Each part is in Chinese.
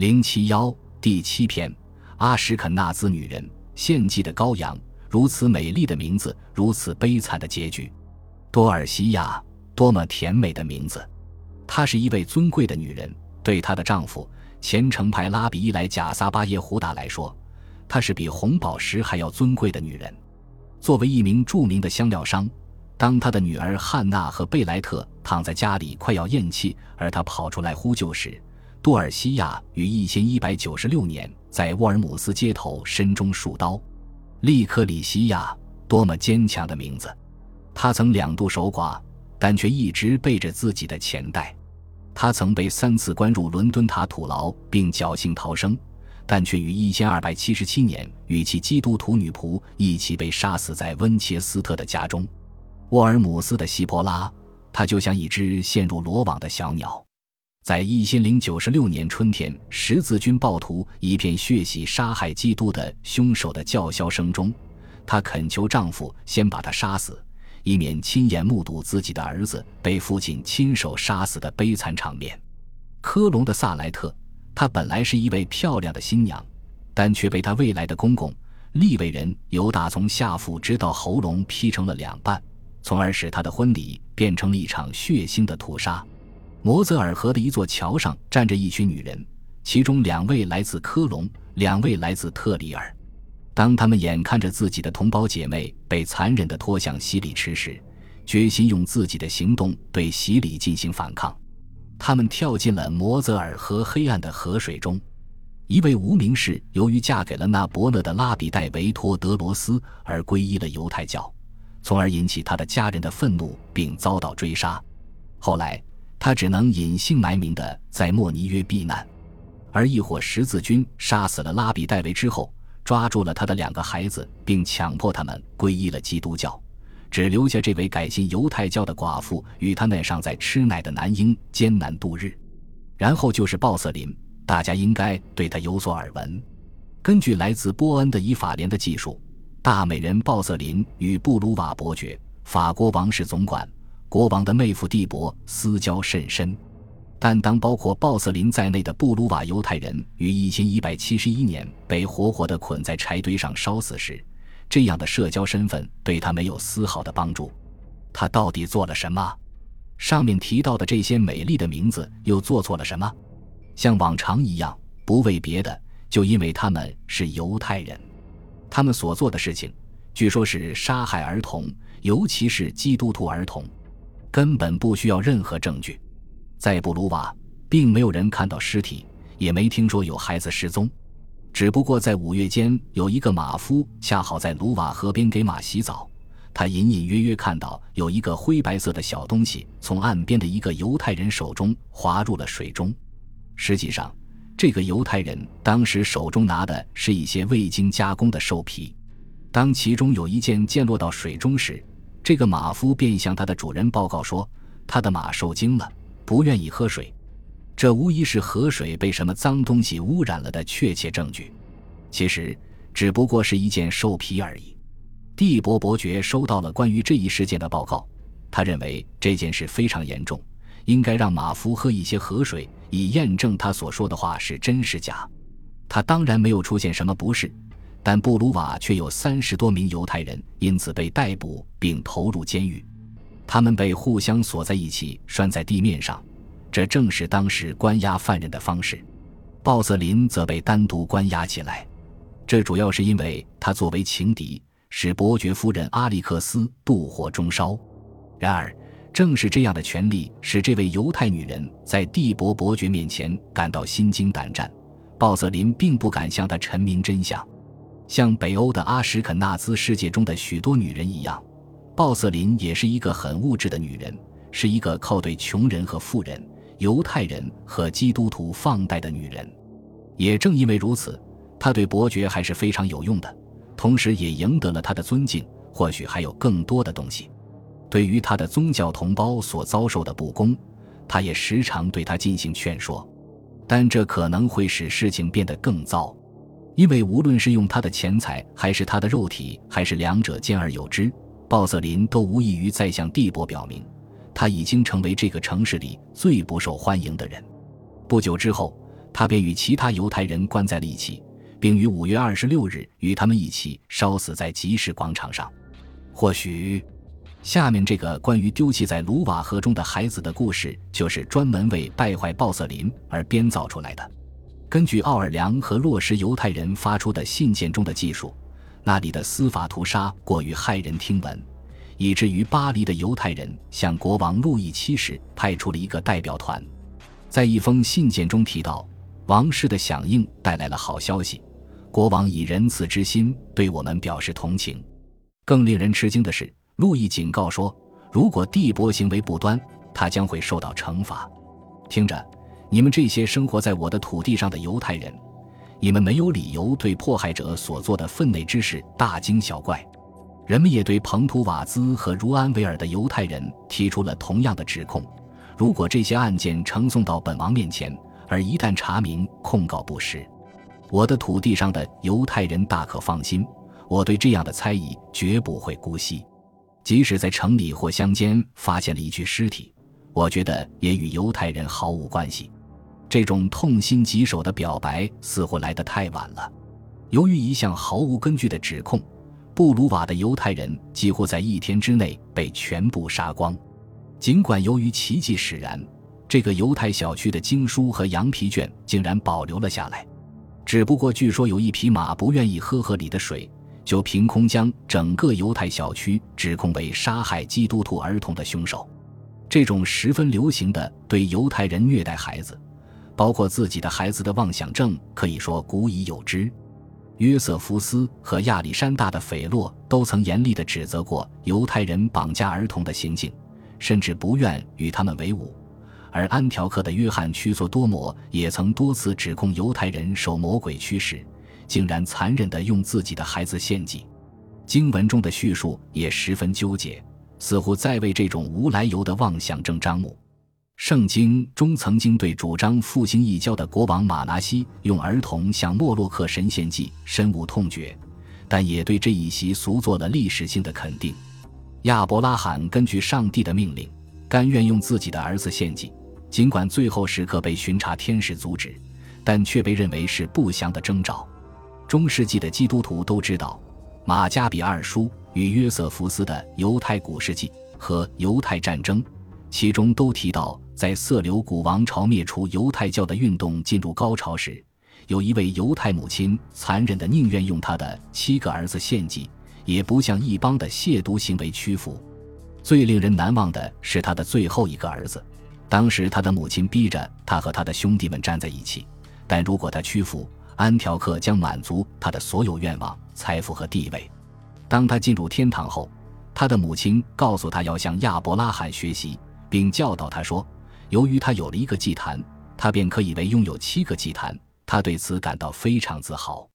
零七幺第七篇：阿什肯纳兹女人献祭的羔羊，如此美丽的名字，如此悲惨的结局。多尔西亚，多么甜美的名字！她是一位尊贵的女人。对她的丈夫虔诚派拉比伊莱贾撒巴耶胡达来说，她是比红宝石还要尊贵的女人。作为一名著名的香料商，当他的女儿汉娜和贝莱特躺在家里快要咽气，而他跑出来呼救时，杜尔西亚于一千一百九十六年在沃尔姆斯街头身中数刀。利克里西亚，多么坚强的名字！他曾两度守寡，但却一直背着自己的钱袋。他曾被三次关入伦敦塔土牢，并侥幸逃生，但却于一千二百七十七年与其基督徒女仆一起被杀死在温切斯特的家中。沃尔姆斯的希波拉，他就像一只陷入罗网的小鸟。在一千零九十六年春天，十字军暴徒一片血洗杀害基督的凶手的叫嚣声中，她恳求丈夫先把他杀死，以免亲眼目睹自己的儿子被父亲亲手杀死的悲惨场面。科隆的萨莱特，她本来是一位漂亮的新娘，但却被她未来的公公利未人犹大从下腹直到喉咙劈成了两半，从而使她的婚礼变成了一场血腥的屠杀。摩泽尔河的一座桥上站着一群女人，其中两位来自科隆，两位来自特里尔。当他们眼看着自己的同胞姐妹被残忍地拖向洗礼池时，决心用自己的行动对洗礼进行反抗。他们跳进了摩泽尔河黑暗的河水中。一位无名氏由于嫁给了那伯勒的拉比戴维托德罗斯而皈依了犹太教，从而引起他的家人的愤怒，并遭到追杀。后来。他只能隐姓埋名的在莫尼约避难，而一伙十字军杀死了拉比戴维之后，抓住了他的两个孩子，并强迫他们皈依了基督教，只留下这位改信犹太教的寡妇与他那尚在吃奶的男婴艰难度日。然后就是鲍瑟林，大家应该对他有所耳闻。根据来自波恩的以法莲的技术，大美人鲍瑟林与布鲁瓦伯爵，法国王室总管。国王的妹夫蒂伯私交甚深，但当包括鲍瑟林在内的布鲁瓦犹太人于一千一百七十一年被活活地捆在柴堆上烧死时，这样的社交身份对他没有丝毫的帮助。他到底做了什么？上面提到的这些美丽的名字又做错了什么？像往常一样，不为别的，就因为他们是犹太人。他们所做的事情，据说是杀害儿童，尤其是基督徒儿童。根本不需要任何证据，在布鲁瓦，并没有人看到尸体，也没听说有孩子失踪。只不过在五月间，有一个马夫恰好在卢瓦河边给马洗澡，他隐隐约约看到有一个灰白色的小东西从岸边的一个犹太人手中滑入了水中。实际上，这个犹太人当时手中拿的是一些未经加工的兽皮。当其中有一件溅落到水中时，这个马夫便向他的主人报告说，他的马受惊了，不愿意喝水。这无疑是河水被什么脏东西污染了的确切证据。其实，只不过是一件兽皮而已。蒂博伯爵收到了关于这一事件的报告，他认为这件事非常严重，应该让马夫喝一些河水，以验证他所说的话是真是假。他当然没有出现什么不适。但布鲁瓦却有三十多名犹太人因此被逮捕并投入监狱，他们被互相锁在一起拴在地面上，这正是当时关押犯人的方式。鲍瑟林则被单独关押起来，这主要是因为他作为情敌，使伯爵夫人阿历克斯妒火中烧。然而，正是这样的权利使这位犹太女人在蒂博伯爵面前感到心惊胆战。鲍瑟林并不敢向他陈明真相。像北欧的阿什肯纳兹世界中的许多女人一样，鲍瑟林也是一个很物质的女人，是一个靠对穷人和富人、犹太人和基督徒放贷的女人。也正因为如此，她对伯爵还是非常有用的，同时也赢得了他的尊敬。或许还有更多的东西。对于他的宗教同胞所遭受的不公，他也时常对他进行劝说，但这可能会使事情变得更糟。因为无论是用他的钱财，还是他的肉体，还是两者兼而有之，鲍瑟林都无异于在向蒂博表明，他已经成为这个城市里最不受欢迎的人。不久之后，他便与其他犹太人关在了一起，并于五月二十六日与他们一起烧死在集市广场上。或许，下面这个关于丢弃在卢瓦河中的孩子的故事，就是专门为败坏鲍瑟林而编造出来的。根据奥尔良和洛什犹太人发出的信件中的记述，那里的司法屠杀过于骇人听闻，以至于巴黎的犹太人向国王路易七世派出了一个代表团。在一封信件中提到，王室的响应带来了好消息，国王以仁慈之心对我们表示同情。更令人吃惊的是，路易警告说，如果蒂博行为不端，他将会受到惩罚。听着。你们这些生活在我的土地上的犹太人，你们没有理由对迫害者所做的分内之事大惊小怪。人们也对彭图瓦兹和茹安维尔的犹太人提出了同样的指控。如果这些案件呈送到本王面前，而一旦查明控告不实，我的土地上的犹太人大可放心，我对这样的猜疑绝不会姑息。即使在城里或乡间发现了一具尸体，我觉得也与犹太人毫无关系。这种痛心疾首的表白似乎来得太晚了。由于一项毫无根据的指控，布鲁瓦的犹太人几乎在一天之内被全部杀光。尽管由于奇迹使然，这个犹太小区的经书和羊皮卷竟然保留了下来。只不过据说有一匹马不愿意喝河里的水，就凭空将整个犹太小区指控为杀害基督徒儿童的凶手。这种十分流行的对犹太人虐待孩子。包括自己的孩子的妄想症，可以说古已有之。约瑟夫斯和亚历山大的斐洛都曾严厉地指责过犹太人绑架儿童的行径，甚至不愿与他们为伍。而安条克的约翰屈索多摩也曾多次指控犹太人受魔鬼驱使，竟然残忍地用自己的孩子献祭。经文中的叙述也十分纠结，似乎在为这种无来由的妄想症张目。圣经中曾经对主张复兴异教的国王马拿西用儿童向莫洛克神献祭深恶痛绝，但也对这一习俗做了历史性的肯定。亚伯拉罕根据上帝的命令，甘愿用自己的儿子献祭，尽管最后时刻被巡查天使阻止，但却被认为是不祥的征兆。中世纪的基督徒都知道，《马加比二书》与约瑟夫斯的《犹太古世纪》和《犹太战争》，其中都提到。在色流古王朝灭除犹太教的运动进入高潮时，有一位犹太母亲残忍的宁愿用他的七个儿子献祭，也不向异邦的亵渎行为屈服。最令人难忘的是他的最后一个儿子，当时他的母亲逼着他和他的兄弟们站在一起，但如果他屈服，安条克将满足他的所有愿望、财富和地位。当他进入天堂后，他的母亲告诉他要向亚伯拉罕学习，并教导他说。由于他有了一个祭坛，他便可以为拥有七个祭坛。他对此感到非常自豪。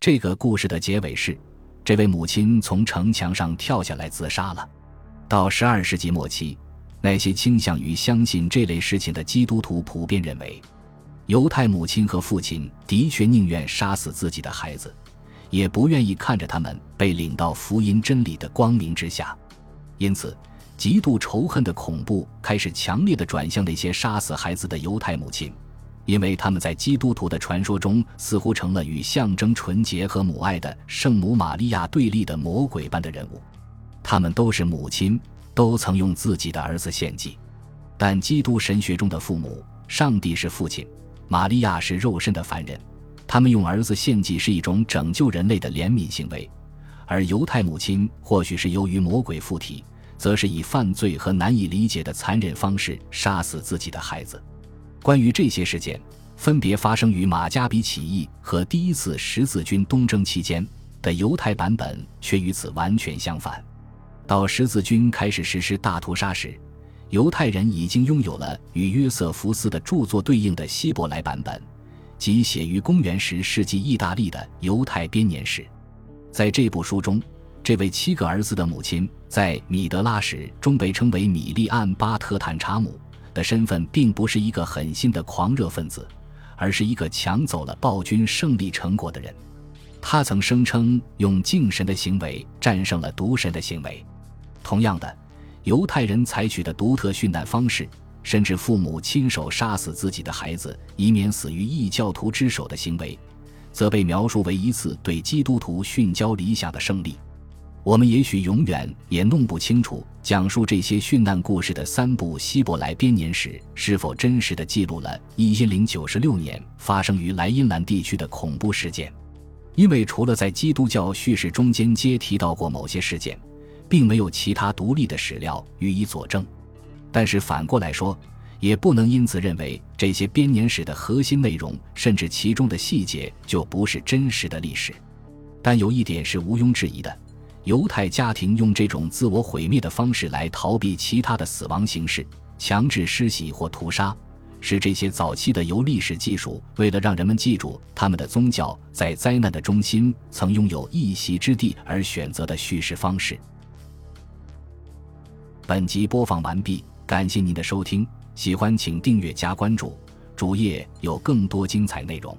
这个故事的结尾是，这位母亲从城墙上跳下来自杀了。到十二世纪末期，那些倾向于相信这类事情的基督徒普遍认为，犹太母亲和父亲的确宁愿杀死自己的孩子，也不愿意看着他们被领到福音真理的光明之下。因此。极度仇恨的恐怖开始强烈的转向那些杀死孩子的犹太母亲，因为他们在基督徒的传说中似乎成了与象征纯洁和母爱的圣母玛利亚对立的魔鬼般的人物。他们都是母亲，都曾用自己的儿子献祭，但基督神学中的父母，上帝是父亲，玛利亚是肉身的凡人，他们用儿子献祭是一种拯救人类的怜悯行为，而犹太母亲或许是由于魔鬼附体。则是以犯罪和难以理解的残忍方式杀死自己的孩子。关于这些事件，分别发生于马加比起义和第一次十字军东征期间的犹太版本，却与此完全相反。到十字军开始实施大屠杀时，犹太人已经拥有了与约瑟夫斯的著作对应的希伯来版本，即写于公元十世纪意大利的《犹太编年史》。在这部书中。这位七个儿子的母亲，在米德拉什中被称为米利安巴特坦查姆的身份，并不是一个狠心的狂热分子，而是一个抢走了暴君胜利成果的人。他曾声称用敬神的行为战胜了毒神的行为。同样的，犹太人采取的独特殉难方式，甚至父母亲手杀死自己的孩子，以免死于异教徒之手的行为，则被描述为一次对基督徒殉教理想的胜利。我们也许永远也弄不清楚，讲述这些殉难故事的三部希伯来编年史是否真实的记录了1096年发生于莱茵兰地区的恐怖事件，因为除了在基督教叙事中间接提到过某些事件，并没有其他独立的史料予以佐证。但是反过来说，也不能因此认为这些编年史的核心内容，甚至其中的细节就不是真实的历史。但有一点是毋庸置疑的。犹太家庭用这种自我毁灭的方式来逃避其他的死亡形式，强制施洗或屠杀，是这些早期的由历史技术为了让人们记住他们的宗教在灾难的中心曾拥有一席之地而选择的叙事方式。本集播放完毕，感谢您的收听，喜欢请订阅加关注，主页有更多精彩内容。